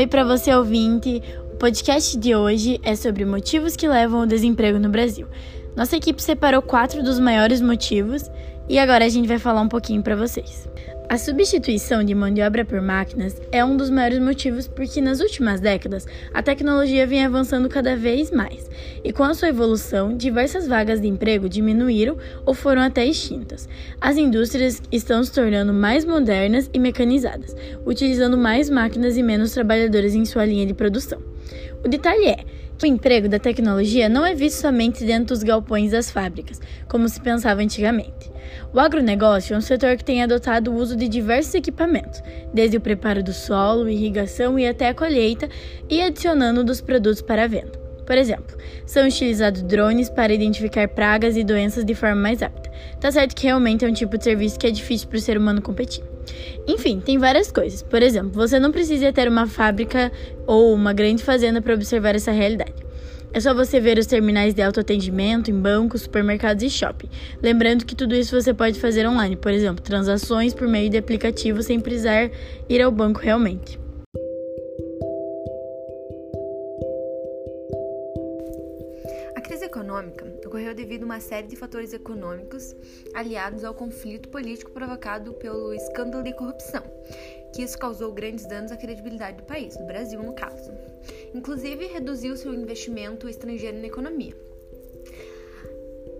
Oi para você ouvinte. O podcast de hoje é sobre motivos que levam ao desemprego no Brasil. Nossa equipe separou quatro dos maiores motivos e agora a gente vai falar um pouquinho para vocês. A substituição de mão de obra por máquinas é um dos maiores motivos porque nas últimas décadas a tecnologia vem avançando cada vez mais e com a sua evolução, diversas vagas de emprego diminuíram ou foram até extintas. As indústrias estão se tornando mais modernas e mecanizadas, utilizando mais máquinas e menos trabalhadores em sua linha de produção. O detalhe é o emprego da tecnologia não é visto somente dentro dos galpões das fábricas, como se pensava antigamente. O agronegócio é um setor que tem adotado o uso de diversos equipamentos, desde o preparo do solo, irrigação e até a colheita, e adicionando dos produtos para a venda. Por exemplo, são utilizados drones para identificar pragas e doenças de forma mais rápida. Tá certo que realmente é um tipo de serviço que é difícil para o ser humano competir. Enfim, tem várias coisas. Por exemplo, você não precisa ter uma fábrica ou uma grande fazenda para observar essa realidade. É só você ver os terminais de autoatendimento em bancos, supermercados e shopping. Lembrando que tudo isso você pode fazer online, por exemplo, transações por meio de aplicativo sem precisar ir ao banco realmente. A crise econômica ocorreu devido a uma série de fatores econômicos aliados ao conflito político provocado pelo escândalo de corrupção, que isso causou grandes danos à credibilidade do país, do Brasil no caso. Inclusive, reduziu seu investimento estrangeiro na economia.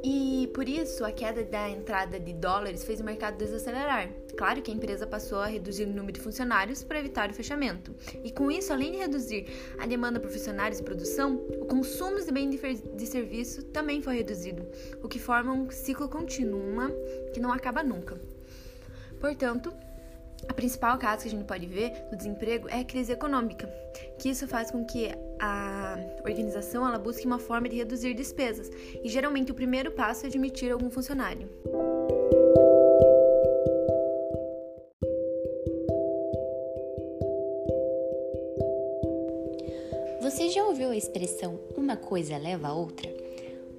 E por isso, a queda da entrada de dólares fez o mercado desacelerar. Claro que a empresa passou a reduzir o número de funcionários para evitar o fechamento. E com isso, além de reduzir a demanda por funcionários e produção, o consumo de bens de serviço também foi reduzido, o que forma um ciclo contínuo, que não acaba nunca. Portanto, a principal causa que a gente pode ver do desemprego é a crise econômica, que isso faz com que a organização ela busque uma forma de reduzir despesas, e geralmente o primeiro passo é admitir algum funcionário. Você já ouviu a expressão uma coisa leva a outra?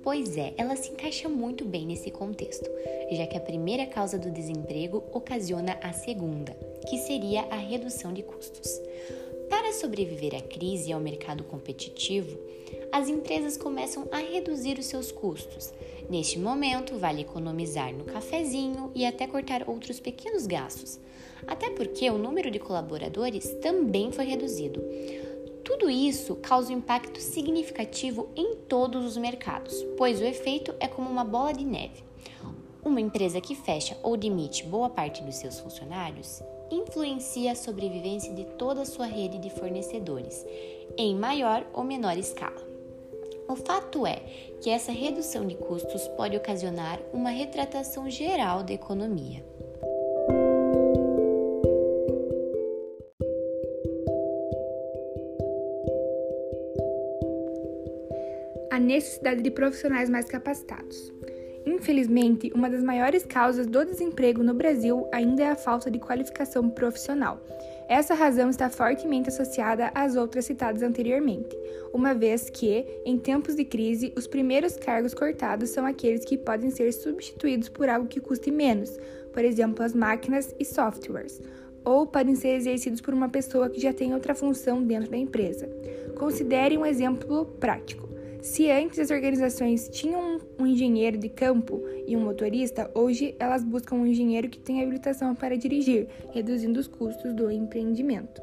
Pois é, ela se encaixa muito bem nesse contexto, já que a primeira causa do desemprego ocasiona a segunda, que seria a redução de custos. Para sobreviver à crise e ao mercado competitivo, as empresas começam a reduzir os seus custos. Neste momento, vale economizar no cafezinho e até cortar outros pequenos gastos, até porque o número de colaboradores também foi reduzido. Tudo isso causa um impacto significativo em todos os mercados, pois o efeito é como uma bola de neve. Uma empresa que fecha ou demite boa parte dos seus funcionários influencia a sobrevivência de toda a sua rede de fornecedores, em maior ou menor escala. O fato é que essa redução de custos pode ocasionar uma retratação geral da economia. A necessidade de profissionais mais capacitados. Infelizmente, uma das maiores causas do desemprego no Brasil ainda é a falta de qualificação profissional. Essa razão está fortemente associada às outras citadas anteriormente, uma vez que, em tempos de crise, os primeiros cargos cortados são aqueles que podem ser substituídos por algo que custe menos, por exemplo, as máquinas e softwares, ou podem ser exercidos por uma pessoa que já tem outra função dentro da empresa. Considere um exemplo prático. Se antes as organizações tinham um engenheiro de campo e um motorista, hoje elas buscam um engenheiro que tenha habilitação para dirigir, reduzindo os custos do empreendimento.